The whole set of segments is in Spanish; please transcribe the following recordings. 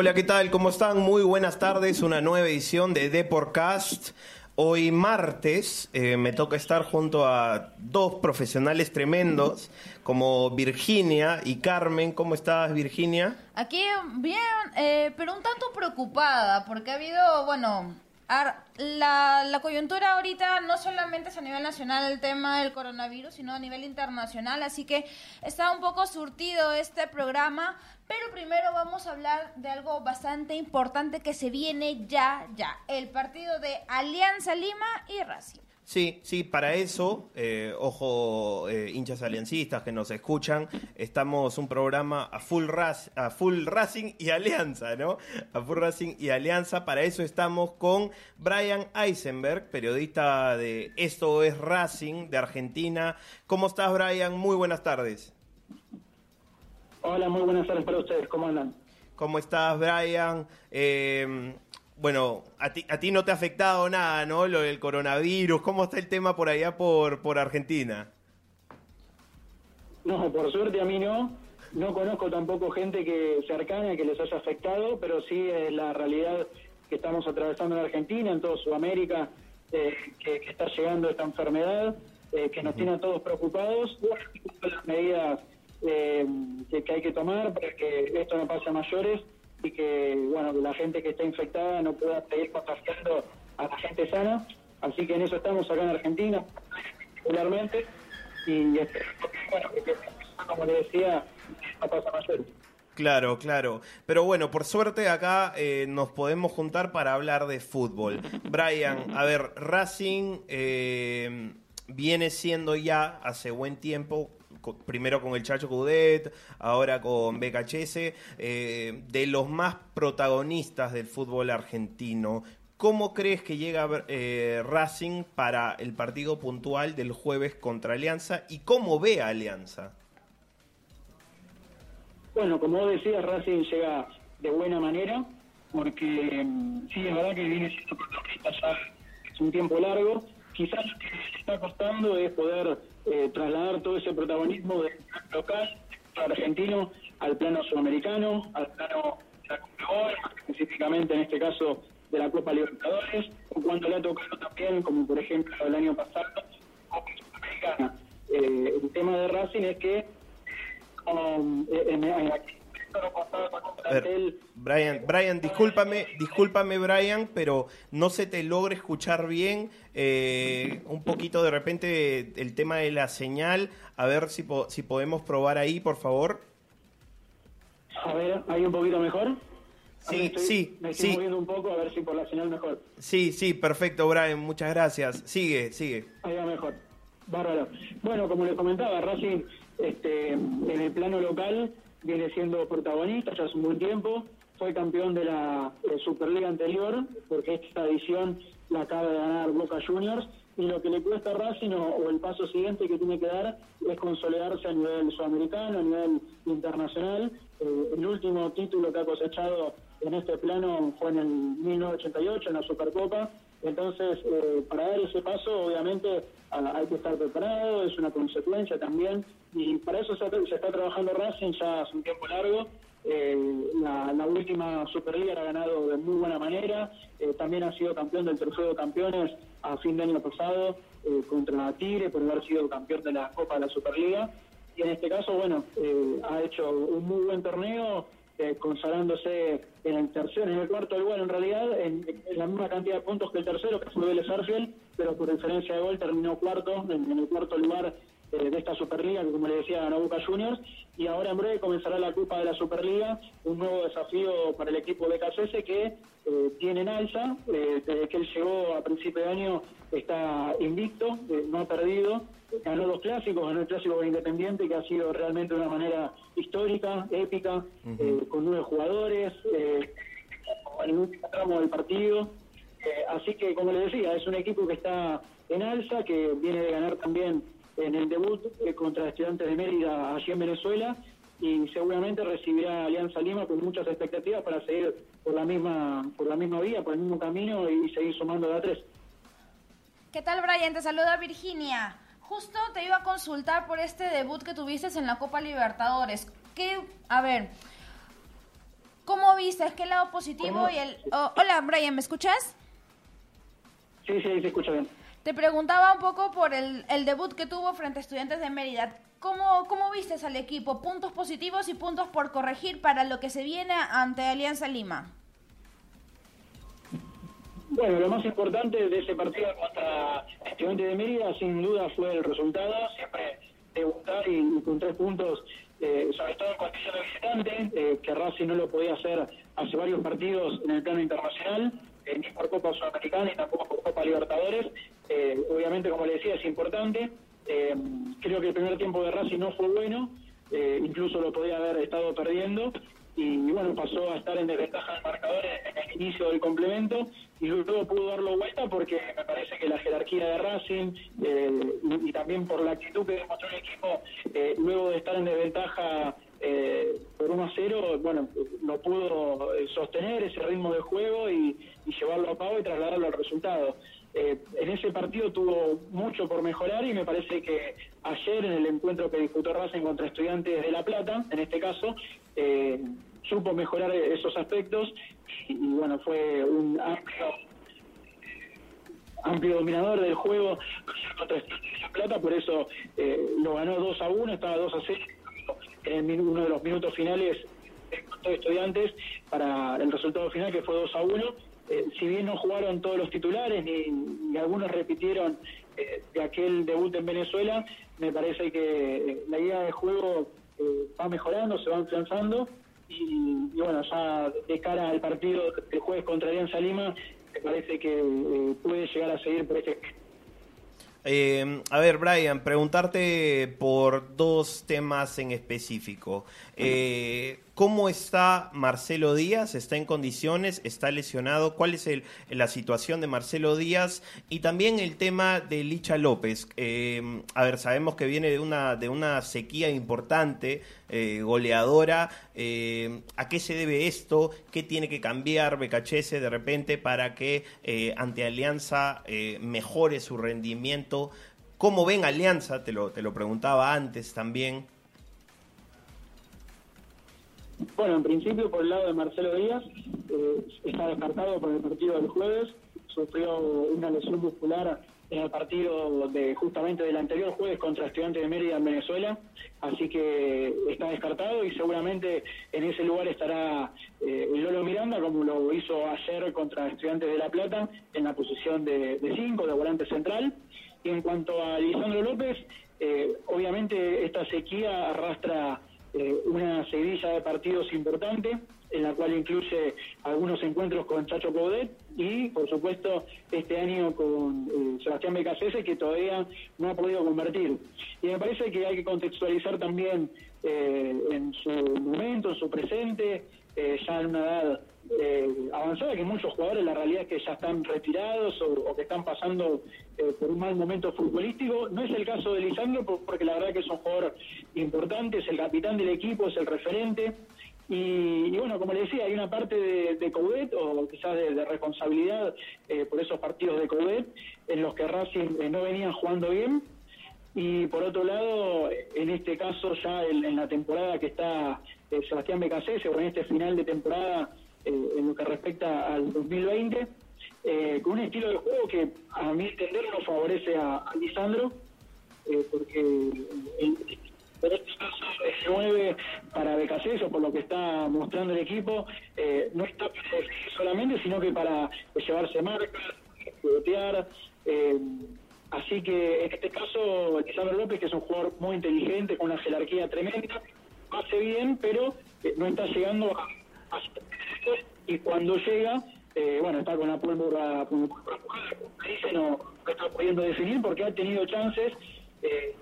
Hola, ¿qué tal? ¿Cómo están? Muy buenas tardes. Una nueva edición de Deporcast. Hoy martes eh, me toca estar junto a dos profesionales tremendos como Virginia y Carmen. ¿Cómo estás, Virginia? Aquí bien, eh, pero un tanto preocupada porque ha habido, bueno, la, la, coyuntura ahorita no solamente es a nivel nacional el tema del coronavirus, sino a nivel internacional, así que está un poco surtido este programa, pero primero vamos a hablar de algo bastante importante que se viene ya, ya, el partido de Alianza Lima y Racing. Sí, sí, para eso, eh, ojo, eh, hinchas aliancistas que nos escuchan, estamos un programa a full, a full Racing y Alianza, ¿no? A full Racing y Alianza, para eso estamos con Brian Eisenberg, periodista de Esto es Racing de Argentina. ¿Cómo estás, Brian? Muy buenas tardes. Hola, muy buenas tardes para ustedes, ¿cómo andan? ¿Cómo estás, Brian? Eh, bueno, a ti, a ti no te ha afectado nada, ¿no? Lo del coronavirus. ¿Cómo está el tema por allá por, por Argentina? No, por suerte a mí no. No conozco tampoco gente que cercana que les haya afectado, pero sí es la realidad que estamos atravesando en Argentina, en toda Sudamérica, eh, que, está llegando esta enfermedad, eh, que nos tiene a todos preocupados. las medidas eh, que, que hay que tomar para que esto no pase a mayores y que bueno la gente que está infectada no pueda seguir contagiando a la gente sana. Así que en eso estamos acá en Argentina, particularmente, y bueno, que, como le decía, no pasa más Claro, claro. Pero bueno, por suerte acá eh, nos podemos juntar para hablar de fútbol. Brian, a ver, Racing eh, viene siendo ya hace buen tiempo primero con el Chacho Cudet, ahora con BKHS, eh, de los más protagonistas del fútbol argentino. ¿Cómo crees que llega eh, Racing para el partido puntual del jueves contra Alianza y cómo ve a Alianza? Bueno, como vos decías, Racing llega de buena manera, porque mm, sí, es verdad que viene siendo un tiempo largo. Quizás lo que está costando es poder eh, trasladar todo ese protagonismo del local argentino al plano sudamericano, al plano de la Copa específicamente en este caso de la Copa Libertadores, o cuando le ha tocado también, como por ejemplo el año pasado, Copa Sudamericana. Eh, el tema de Racing es que um, en, en, Brian, Brian, discúlpame, discúlpame, Brian, pero no se te logra escuchar bien. Eh, un poquito de repente el tema de la señal. A ver si, si podemos probar ahí, por favor. A ver, ¿hay un poquito mejor? Sí, sí, me estoy moviendo un poco a ver si por la señal mejor. Sí, sí, perfecto, Brian, muchas gracias. Sigue, sigue. Ahí va mejor. Bárbaro. Bueno, como les comentaba, Racing este, en el plano local viene siendo protagonista ya hace un tiempo, fue campeón de la Superliga anterior, porque esta edición la acaba de ganar Boca Juniors, y lo que le cuesta a Racing o, el paso siguiente que tiene que dar es consolidarse a nivel sudamericano, a nivel internacional. Eh, el último título que ha cosechado en este plano fue en el 1988, en la Supercopa, entonces, eh, para dar ese paso, obviamente, hay que estar preparado, es una consecuencia también, y para eso se, está trabajando Racing ya hace un tiempo largo. Eh, la, última Superliga la ha ganado de muy buena manera, eh, también ha sido campeón del trofeo de campeones a fin de año pasado contra Tigre por haber sido campeón de la Copa de la Superliga. Y en este caso, bueno, ha hecho un muy buen torneo, eh, consagrándose en el tercero, en el cuarto lugar en realidad, en, la misma cantidad de puntos que el tercero, que fue Vélez Arfiel, pero por diferencia de gol terminó cuarto, en, el cuarto lugar eh, de esta Superliga, que como le decía ganó Boca Juniors, y ahora en breve comenzará la Copa de la Superliga, un nuevo desafío para el equipo de KCS que eh, tiene en alza, desde que él llegó a principio de año está invicto, no ha perdido, ganó los clásicos, ganó el clásico Independiente, que ha sido realmente de una manera histórica, épica, eh, con nueve jugadores, eh, en el último tramo del partido. Eh, así que, como les decía, es un equipo que está en alza, que viene de ganar también en el debut contra Estudiantes de Mérida allí en Venezuela y seguramente recibirá Alianza Lima con muchas expectativas para seguir por la misma por la misma vía, por el mismo camino y seguir sumando de a tres. ¿Qué tal, Brian? Te saluda Virginia. Justo te iba a consultar por este debut que tuviste en la Copa Libertadores. ¿Qué, a ver, ¿Cómo viste? ¿Es que el lado positivo y el... oh, hola, Brian, ¿me escuchas? Sí, sí, se escucha bien. Te preguntaba un poco por el, debut que tuvo frente a Estudiantes de Mérida. ¿Cómo, ¿Cómo viste al equipo? Puntos positivos y puntos por corregir para lo que se viene ante Alianza Lima. Bueno, lo más importante de ese partido contra Estudiantes de Mérida, sin duda, fue el resultado. Siempre debutar y, y con tres puntos, eh, sobre todo en condición de visitante, eh, que Racing no lo podía hacer hace varios partidos en el plano internacional, eh, ni por Copa Sudamericana ni tampoco por Copa Libertadores. Eh, obviamente, como le decía, es importante. Eh, creo que el primer tiempo de Racing no fue bueno, eh, incluso lo podía haber estado perdiendo y bueno, pasó a estar en desventaja del marcador en el inicio del complemento y luego pudo darlo vuelta porque me parece que la jerarquía de Racing eh, y, y también por la actitud que demostró el equipo luego de estar en desventaja eh, por 1 a 0, bueno, lo pudo sostener ese ritmo de juego y, y llevarlo a cabo y trasladarlo al resultado. Eh, en ese partido tuvo mucho por mejorar y me parece que ayer en el encuentro que disputó Racing contra Estudiantes de La Plata, en este caso, eh, supo mejorar esos aspectos y, bueno, fue un amplio dominador del juego contra Estudiantes de La Plata, por eso eh, lo ganó 2 a 1, estaba 2 a 0 en uno de los minutos finales contra Estudiantes para el resultado final que fue 2 a 1 eh, si bien no jugaron todos los titulares ni, algunos repitieron eh, de aquel debut en Venezuela, me parece que eh, la idea de juego va mejorando, se va afianzando y, bueno, ya de cara al partido del jueves contra Alianza Lima, me parece que puede llegar a seguir por este a ver, Brian, preguntarte por dos temas en específico. Eh, ¿Cómo está Marcelo Díaz? ¿Está en condiciones? ¿Está lesionado? ¿Cuál es el, la situación de Marcelo Díaz? Y también el tema de Licha López. Eh, a ver, sabemos que viene de una, de una sequía importante, eh, goleadora. Eh, ¿A qué se debe esto? ¿Qué tiene que cambiar Becachese de repente para que ante Alianza mejore su rendimiento? ¿Cómo ven Alianza? Te lo, te lo preguntaba antes también. Bueno, en principio por el lado de Marcelo Díaz, eh, está descartado por el partido del jueves, sufrió una lesión muscular en el partido de justamente del anterior jueves contra Estudiantes de Mérida en Venezuela, así que está descartado y seguramente en ese lugar estará eh, Lolo Miranda, como lo hizo ayer contra Estudiantes de La Plata, en la posición de 5, de, volante central. Y en cuanto a Lisandro López, eh, obviamente esta sequía arrastra eh, una seguidilla de partidos importante, en la cual incluye algunos encuentros con Chacho Coudet y, por supuesto, este año con eh, Sebastián Becasese, que todavía no ha podido convertir. Y me parece que hay que contextualizar también eh, en su momento, en su presente, ya en una edad eh, avanzada, que muchos jugadores la realidad es que ya están retirados o, que están pasando eh, por un mal momento futbolístico. No es el caso de Lisandro, porque la verdad que es un jugador importante, es el capitán del equipo, es el referente. Y, bueno, como le decía, hay una parte de, de o quizás de, responsabilidad eh, por esos partidos de Coudet, en los que Racing no venían jugando bien. Y por otro lado, en este caso ya en, la temporada que está Sebastián Becasese, o en este final de temporada, eh, en lo que respecta al 2020, eh, con un estilo de juego que a mi entender no favorece a, Lisandro, porque el, en este caso el 9 para Becasés por lo que está mostrando el equipo, eh, no está solamente, sino que para llevarse marcas. Eh, así que en este caso, Lisandro López, que es un jugador muy inteligente, con una jerarquía tremenda, hace bien, pero eh, no está llegando a y cuando llega, eh, bueno, está con la pólvora, dice, no, no está pudiendo definir porque ha tenido chances. Eh,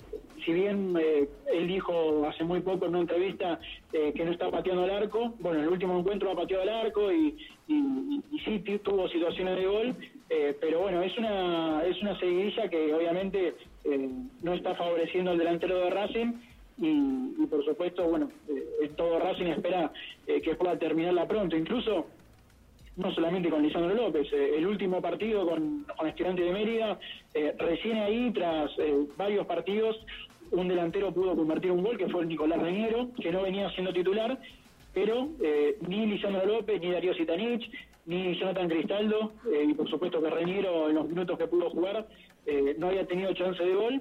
si bien eh, él dijo hace muy poco en una entrevista eh, que no está pateando al arco, bueno, en el último encuentro ha pateado al arco y, y, y sí tuvo situaciones de gol, eh, pero bueno, es una es una seguidilla que obviamente eh, no está favoreciendo al delantero de Racing y, y por supuesto, bueno, eh, todo Racing espera eh, que pueda terminarla pronto, incluso no solamente con Lisandro López, eh, el último partido con, con Estudiante de Mérida, eh, recién ahí, tras varios partidos, un delantero pudo convertir un gol, que fue el Nicolás Reñero, que no venía siendo titular, pero eh, ni Lisandro López, ni Darío Sitanich, ni Jonathan Cristaldo, y por supuesto que Reñero en los minutos que pudo jugar eh, no había tenido chance de gol.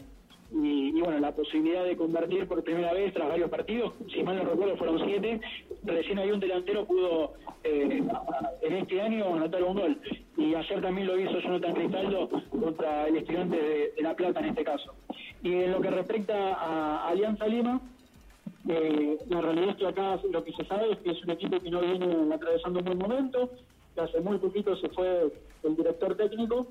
Y, y, bueno, la posibilidad de convertir por primera vez tras varios partidos, si mal no recuerdo fueron siete, recién ahí un delantero pudo eh, en este año anotar un gol. Y ayer también lo hizo Jonathan Cristaldo contra el estudiante de, La Plata en este caso. Y en lo que respecta a Alianza Lima, eh, la realidad es que acá lo que se sabe es que es un equipo que no viene atravesando un buen momento, que hace muy poquito se fue el director técnico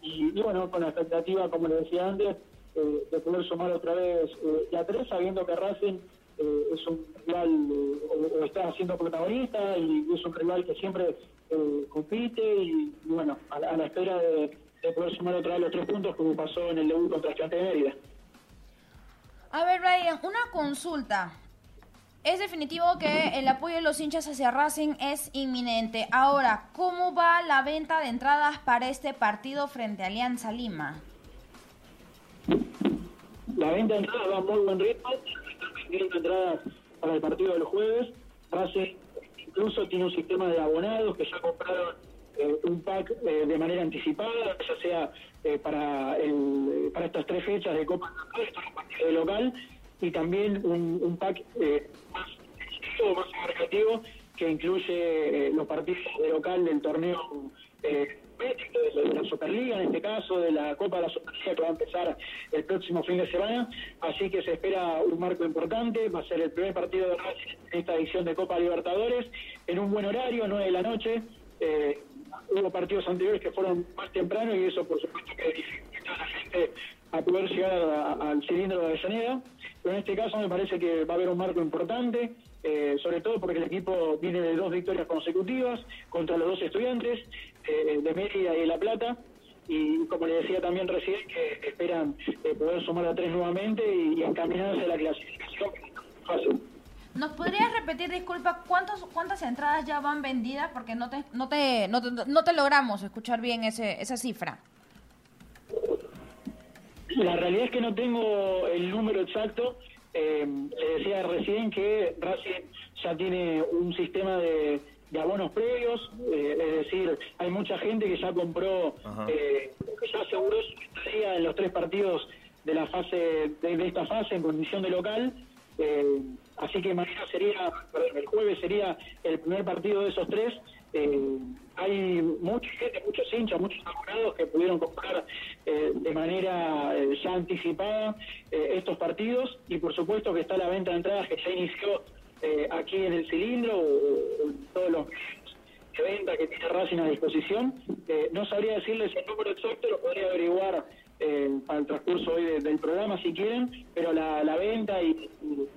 y, y bueno, con la expectativa, como le decía antes, eh, de poder sumar otra vez eh, ya tres, sabiendo que Racing eh, es un rival o, o, está siendo protagonista y es un rival que siempre compite y, bueno, a la, a espera de, de, poder sumar otra vez los tres puntos como pasó en el debut contra Estudiante de Mérida. A ver, Brian, una consulta. Es definitivo que el apoyo de los hinchas hacia Racing es inminente. Ahora, ¿cómo va la venta de entradas para este partido frente a Alianza Lima? La venta de entradas va a muy buen ritmo. Están vendiendo entradas para el partido del jueves. Racing incluso tiene un sistema de abonados que ya compraron eh, un pack eh, de manera anticipada, ya sea eh, para, el, para estas tres fechas de Copa de local, y también un, un pack más más abarcativo que incluye los partidos de local del torneo de la Superliga, en este caso, de la Copa de la Superliga que va a empezar el próximo fin de semana. Así que se espera un marco importante. Va a ser el primer partido de esta edición de Copa Libertadores, en un buen horario, 9 de la noche. Eh, hubo partidos anteriores que fueron más temprano y eso, por supuesto, que dificulta a la gente a poder llegar al cilindro de Avellaneda. Pero en este caso me parece que va a haber un marco importante. Eh, sobre todo porque el equipo viene de dos victorias consecutivas contra los dos estudiantes eh, de Mérida y de La Plata y como le decía también recién que esperan eh, poder sumar a tres nuevamente y, y encaminarse a la clasificación fácil. ¿Nos podrías repetir, disculpa, cuántos, cuántas entradas ya van vendidas? Porque no te, no te, no te, no te logramos escuchar bien ese, esa cifra. La realidad es que no tengo el número exacto, eh, le decía recién que Racing ya tiene un sistema de, de abonos previos, eh, es decir, hay mucha gente que ya compró, eh, que ya aseguró su estadía en los tres partidos de la fase de, de esta fase en condición de local. Eh, así que mañana sería, perdón, el jueves sería el primer partido de esos tres. Eh, hay mucha gente, muchos hinchas, muchos abonados que pudieron comprar eh, de manera ya anticipada estos partidos y por supuesto que está la venta de entradas que ya inició eh, aquí en el cilindro o, todos los de venta que tiene Racing a disposición. no sabría decirles el número exacto, lo podría averiguar para el transcurso hoy de, del programa si quieren, pero la, la venta y,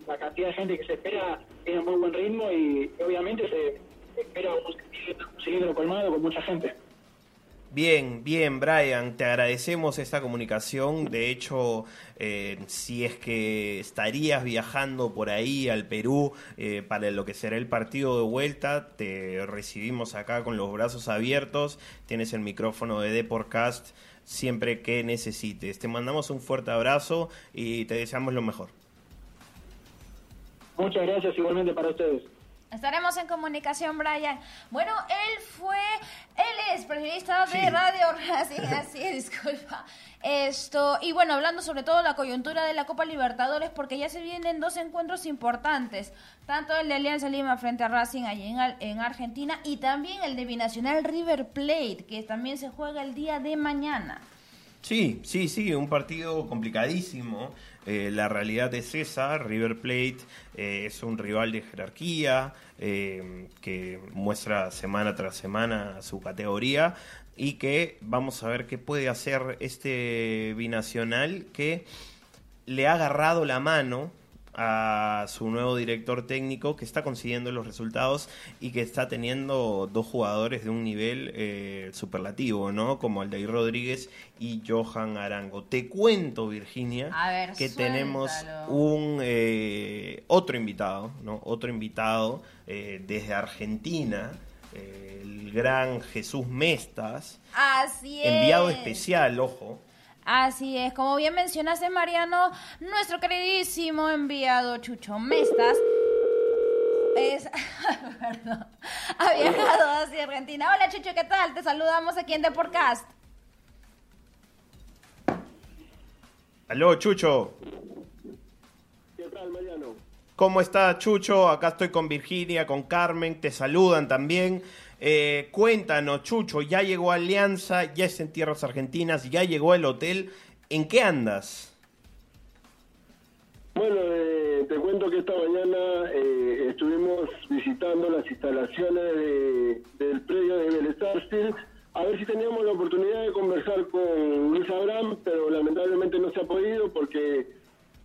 la cantidad de gente que se espera tiene muy buen ritmo y, y obviamente se espera un cilindro colmado con mucha gente. Bien, bien, Brian, te agradecemos esta comunicación. De hecho, eh, si es que estarías viajando por ahí al Perú eh, para lo que será el partido de vuelta, te recibimos acá con los brazos abiertos. Tienes el micrófono de Deporcast siempre que necesites. Te mandamos un fuerte abrazo y te deseamos lo mejor. Muchas gracias igualmente para ustedes. Estaremos en comunicación, Brian. Bueno, él fue, él es periodista de sí. Radio Racing, así disculpa. Esto, y bueno, hablando sobre todo de la coyuntura de la Copa Libertadores, porque ya se vienen dos encuentros importantes, tanto el de Alianza Lima frente a Racing allí en, en Argentina y también el de Binacional River Plate, que también se juega el día de mañana. Sí, sí, sí, un partido complicadísimo. Eh, la realidad es esa, River Plate eh, es un rival de jerarquía eh, que muestra semana tras semana su categoría y que vamos a ver qué puede hacer este binacional que le ha agarrado la mano a su nuevo director técnico que está consiguiendo los resultados y que está teniendo dos jugadores de un nivel eh, superlativo, ¿no? Como Aldair Rodríguez y Johan Arango. Te cuento, Virginia, ver, que suéltalo. tenemos un eh, otro invitado, ¿no? Otro invitado eh, desde Argentina, eh, el gran Jesús Mestas. Así es. Enviado especial, ojo. Así es, como bien mencionaste Mariano, nuestro queridísimo enviado Chucho Mestas Es, perdón. Ha viajado hacia Argentina. Hola Chucho, ¿qué tal? Te saludamos aquí en The Podcast. Aló, Chucho. ¿Qué tal, Mariano? ¿Cómo está Chucho? Acá estoy con Virginia, con Carmen, te saludan también. Eh, cuéntanos, Chucho, ya llegó Alianza, ya está en tierras argentinas, ya llegó el hotel. ¿En qué andas? Bueno, eh, te cuento que esta mañana eh, estuvimos visitando las instalaciones de- del predio de Belestarfield a ver si teníamos la oportunidad de conversar con Luis Abraham, pero lamentablemente no se ha podido porque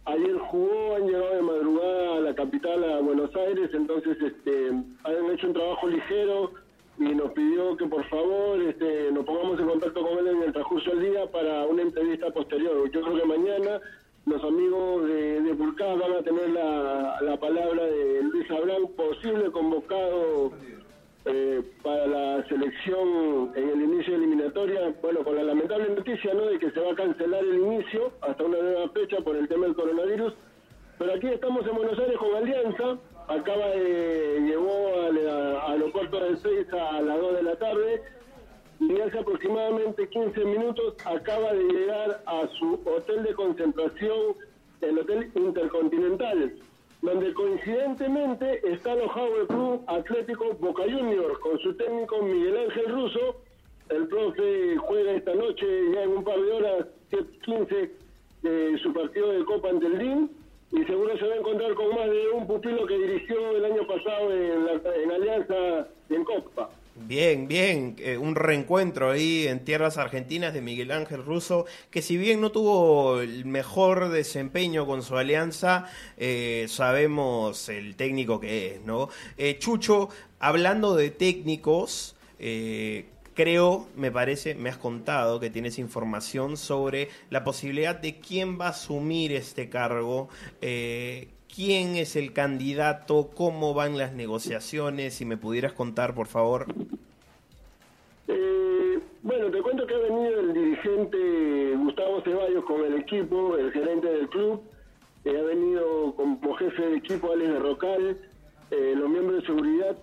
ayer jugó, han llegado de madrugada a la capital, a Buenos Aires, entonces este, han hecho un trabajo ligero y nos pidió que por favor este, nos pongamos en contacto con él en el transcurso del día para una entrevista posterior. Yo creo que mañana los amigos de, de van a tener la, la palabra de Luis Abraham, posible convocado eh, para la selección en el inicio de eliminatoria. Bueno, con la lamentable noticia ¿no? de que se va a cancelar el inicio hasta una nueva fecha por el tema del coronavirus. Pero aquí estamos en Buenos Aires con Alianza. Acaba de. llegó al a- aeropuerto del 6 a las 2 de la tarde y hace aproximadamente 15 minutos acaba de llegar a su hotel de concentración, el Hotel Intercontinental, donde coincidentemente está alojado el Club Atlético Boca Juniors con su técnico Miguel Ángel Russo. El profe juega esta noche ya en un par de horas, 15, eh, su partido de Copa ante el DIN y seguro se va a encontrar con más de un pupilo que dirigió el año pasado en, la- en Alianza en Copa. Bien, bien, eh, un reencuentro ahí en tierras argentinas de Miguel Ángel Russo, que si bien no tuvo el mejor desempeño con su alianza, eh, sabemos el técnico que es, ¿no? Eh, Chucho, hablando de técnicos, eh, creo, me parece, me has contado que tienes información sobre la posibilidad de quién va a asumir este cargo. eh, ¿Quién es el candidato? ¿Cómo van las negociaciones? Si me pudieras contar, por favor. Eh, bueno, te cuento que ha venido el dirigente Gustavo Ceballos con el equipo, el gerente del club. Eh, ha venido como jefe de equipo Alex de Rocal, eh, los miembros de seguridad.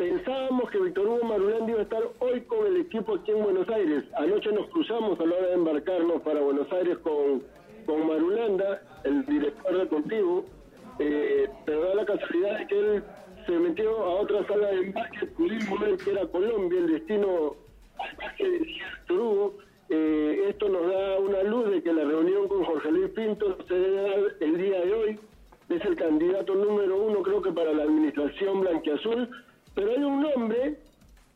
Pensábamos que Víctor Hugo Marulanda iba a estar hoy con el equipo aquí en Buenos Aires. Anoche nos cruzamos a la hora de embarcarnos para Buenos Aires con, con Marulanda, el director deportivo. Eh, pero da la casualidad de que él se metió a otra sala de embarque, pudimos ver que era Colombia, el destino al de Víctor Hugo. Eh, esto nos da una luz de que la reunión con Jorge Luis Pinto se debe dar el día de hoy. Es el candidato número uno, creo que para la administración blanquiazul. Pero hay un nombre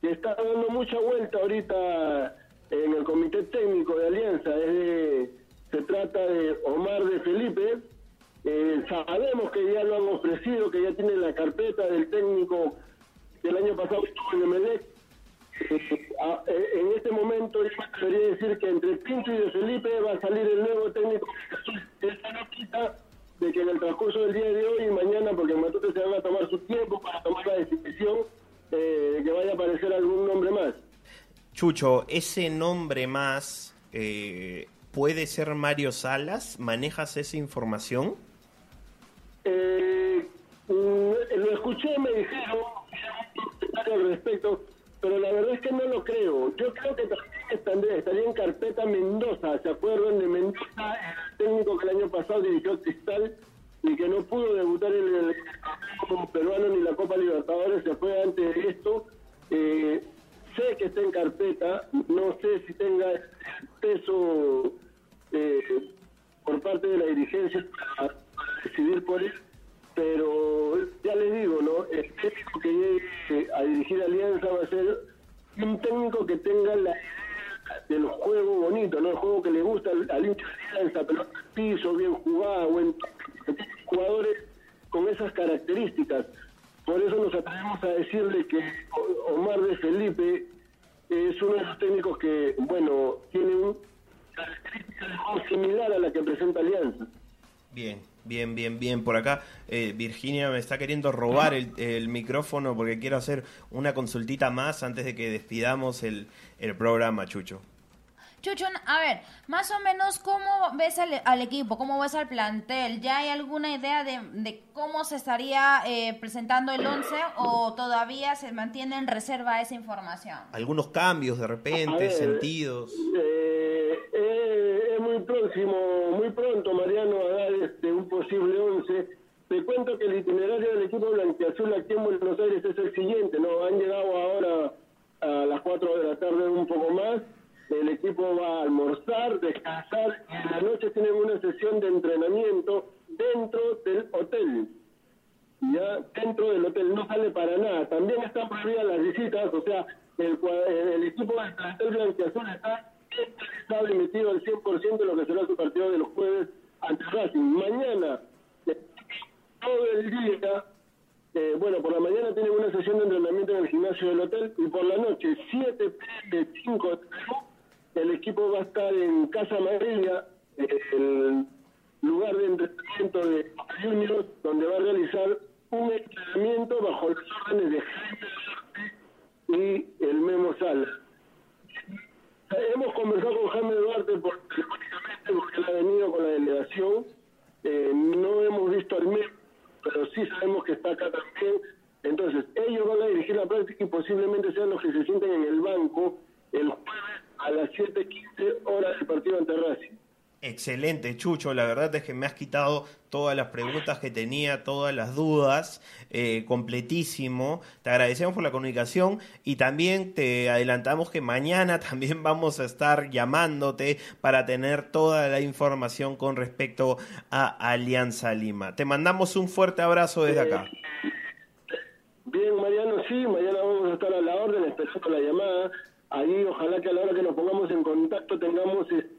que está dando mucha vuelta ahorita en el comité técnico de Alianza. Es de- se trata de Omar de Felipe. Eh, sabemos que ya lo han ofrecido, que ya tiene la carpeta del técnico que el año pasado estuvo en Emelec. Eh, eh, en este momento yo me atrevería a decir que entre Pinto y de Felipe va a salir el nuevo técnico. Esa no quita de que en el transcurso del día de hoy y mañana, porque Matute se van a tomar su tiempo para tomar la decisión, eh, que vaya a aparecer algún nombre más. Chucho, ese nombre más eh, puede ser Mario Salas. ¿Manejas esa información? Eh, mm, lo escuché, me dijeron al respecto, pero la verdad es que no lo creo. Yo creo que también estaría, en carpeta Mendoza. ¿Se acuerdan de Mendoza, el técnico que el año pasado dirigió Cristal y que no pudo debutar en el, como peruano ni la Copa Libertadores? Se fue antes de esto. Eh, sé que está en carpeta, no sé si tenga peso eh, por parte de la dirigencia para decidir por él, pero ya les digo, ¿no? El técnico que llegue a dirigir Alianza va a ser un técnico que tenga la idea del juego bonito, ¿no? El juego que le gusta al, hincha de Alianza, pelota al piso, bien jugada, buen jugadores con esas características. Por eso nos atrevemos a decirle que Omar de Felipe es uno de los técnicos que, bueno, tiene un característica de similar a la que presenta Alianza. Bien, bien, bien, bien. Por acá eh, Virginia me está queriendo robar el, el micrófono porque quiero hacer una consultita más antes de que despidamos el, el programa, Chucho. Chuchun, a ver, más o menos, ¿cómo ves al, al equipo? ¿Cómo ves al plantel? ¿Ya hay alguna idea de, de cómo se estaría eh, presentando el 11 o todavía se mantiene en reserva esa información? Algunos cambios de repente, ver, sentidos. eh, eh, es muy próximo, muy pronto, Mariano, a dar este, un posible 11. Te cuento que el itinerario del equipo blanquiazul aquí en Buenos Aires es el siguiente, ¿no? Han llegado ahora a las 4 de la tarde un poco más. El equipo va a almorzar, descansar y en la noche tienen una sesión de entrenamiento dentro del hotel. Ya dentro del hotel no sale para nada. También están prohibidas las visitas, o sea, el, el equipo del plantel blanquiazul está interesado metido al 100% en lo que será su partido de los jueves ante Racing. Mañana, todo el día, eh, bueno, por la mañana tienen una sesión de entrenamiento en el gimnasio del hotel y por la noche, 7 p.m. 5 de el equipo va a estar en Casa Amarilla, el lugar de entrenamiento de Juniors, donde va a realizar un entrenamiento bajo las órdenes de Jaime y el Memo Sala. Hemos conversado con Jaime Duarte por, telefónicamente porque él ha venido con la delegación. Eh, no hemos visto al Memo, pero sí sabemos que está acá también. Entonces, ellos van a dirigir la práctica y posiblemente sean los que se sienten en el banco el jueves a las 7.15 horas del partido ante Racing. Excelente, Chucho. La verdad es que me has quitado todas las preguntas que tenía, todas las dudas, eh, completísimo. Te agradecemos por la comunicación y también te adelantamos que mañana también vamos a estar llamándote para tener toda la información con respecto a Alianza Lima. Te mandamos un fuerte abrazo desde acá. Bien, Mariano, sí, mañana vamos a estar a la orden, esperando la llamada. Ahí, ojalá que a la hora que nos pongamos en contacto tengamos este,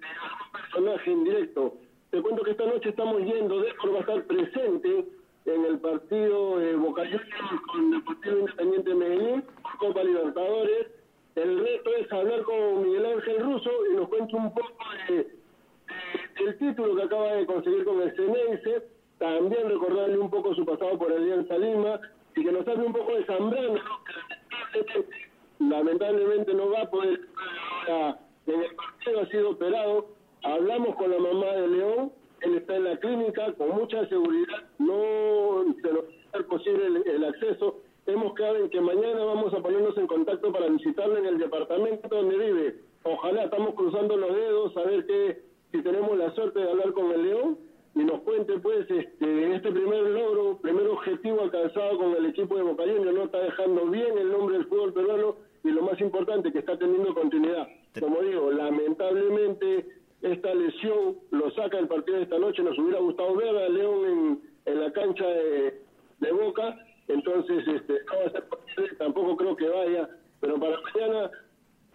personaje en directo. Te cuento que esta noche estamos yendo, Débora va a estar presente en el partido de Boca Juniors con Deportivo Independiente de Medellín, Copa Libertadores. El reto es hablar con Miguel Ángel Russo y nos cuenta un poco de, de- del título que acaba de conseguir con el Ceneice, también recordarle un poco su pasado por Alianza Lima y que nos hable un poco de Zambrano, ¿no? que lamentablemente, no va a poder estar ahora en el partido, ha sido operado. Hablamos con la mamá de León, él está en la clínica, con mucha seguridad, no se nos va a posible el, acceso. Hemos quedado en que mañana vamos a ponernos en contacto para visitarlo en el departamento donde vive. Ojalá estamos cruzando los dedos a ver que, si tenemos la suerte de hablar con el León y nos cuente pues este este primer logro, primer objetivo alcanzado con el equipo de Boca Juniors, no está dejando bien el nombre del fútbol peruano y lo más importante que está teniendo continuidad. Como digo, lamentablemente esta lesión lo saca del partido de esta noche, nos hubiera gustado ver a León en, en la cancha de, de Boca, entonces este no va a ser posible, tampoco creo que vaya, pero para mañana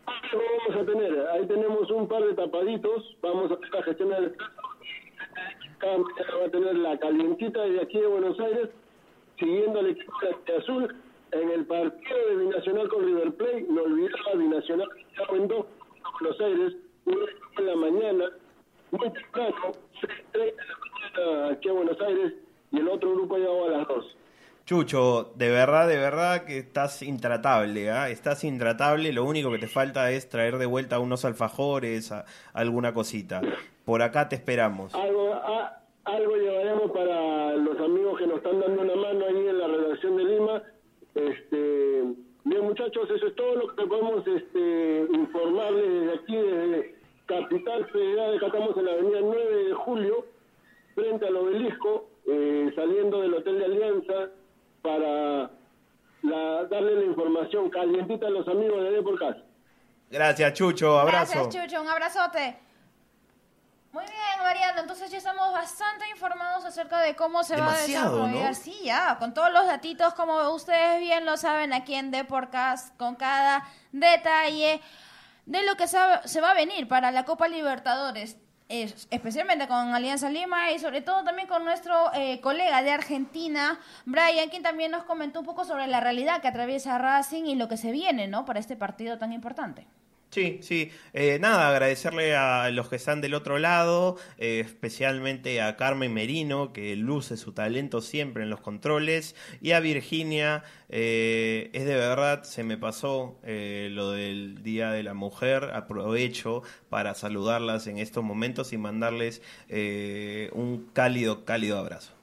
algo vamos a tener, ahí tenemos un par de tapaditos, vamos a hacer la gestión del cada mañana va a tener la calientita de aquí de Buenos Aires, siguiendo al equipo de Azul en el partido de Binacional con River Plate, no olvidaba Binacional estaba en dos Buenos Aires, uno en la mañana, muy temprano, 6.30 de la mañana aquí a Buenos Aires, y el otro grupo llegó a las 2. Chucho, de verdad, de verdad que estás intratable, ¿ah? Estás intratable, lo único que te falta es traer de vuelta unos alfajores, a- alguna cosita. Por acá te esperamos. Algo, a- algo llevaremos para los amigos que nos están dando una mano ahí en la redacción de Lima. Este, bien, muchachos, eso es todo lo que podemos este, informarles desde aquí, desde Capital Federal. Acá estamos en la avenida 9 de julio, frente al obelisco, eh, saliendo del Hotel de Alianza para la- darle la información calientita a los amigos de Deporcast. Gracias, Chucho, abrazo. Gracias, Chucho. Un abrazote. Muy bien, Mariano. Entonces ya estamos bastante informados acerca de cómo se Demasiado, va a desarrollar. ¿no? Sí, ya, con todos los datitos, como ustedes bien lo saben aquí en Deporcast, con cada detalle de lo que se va a venir para la Copa Libertadores. Es- especialmente con Alianza Lima y sobre todo también con nuestro eh, colega de Argentina, Brian, quien también nos comentó un poco sobre la realidad que atraviesa Racing y lo que se viene, ¿no? Para este partido tan importante. Sí, sí. Eh, nada, agradecerle a los que están del otro lado, eh, especialmente a Carmen Merino, que luce su talento siempre en los controles, y a Virginia. eh, es de verdad, se me pasó eh, lo del Día de la Mujer. Aprovecho para saludarlas en estos momentos y mandarles eh, un cálido, cálido abrazo.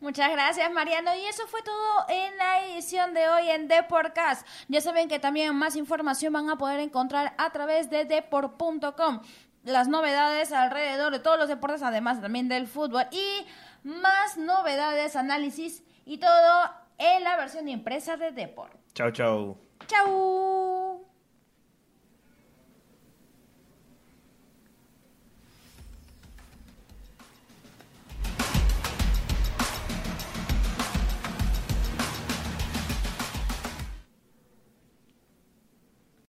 Muchas gracias, Mariano. Y eso fue todo en la edición de hoy en Deportcast. Ya saben que también más información van a poder encontrar a través de deport.com. Las novedades alrededor de todos los deportes, además también del fútbol. Y más novedades, análisis y todo en la versión impresa de Deport. Chau, chau. ¡Chau!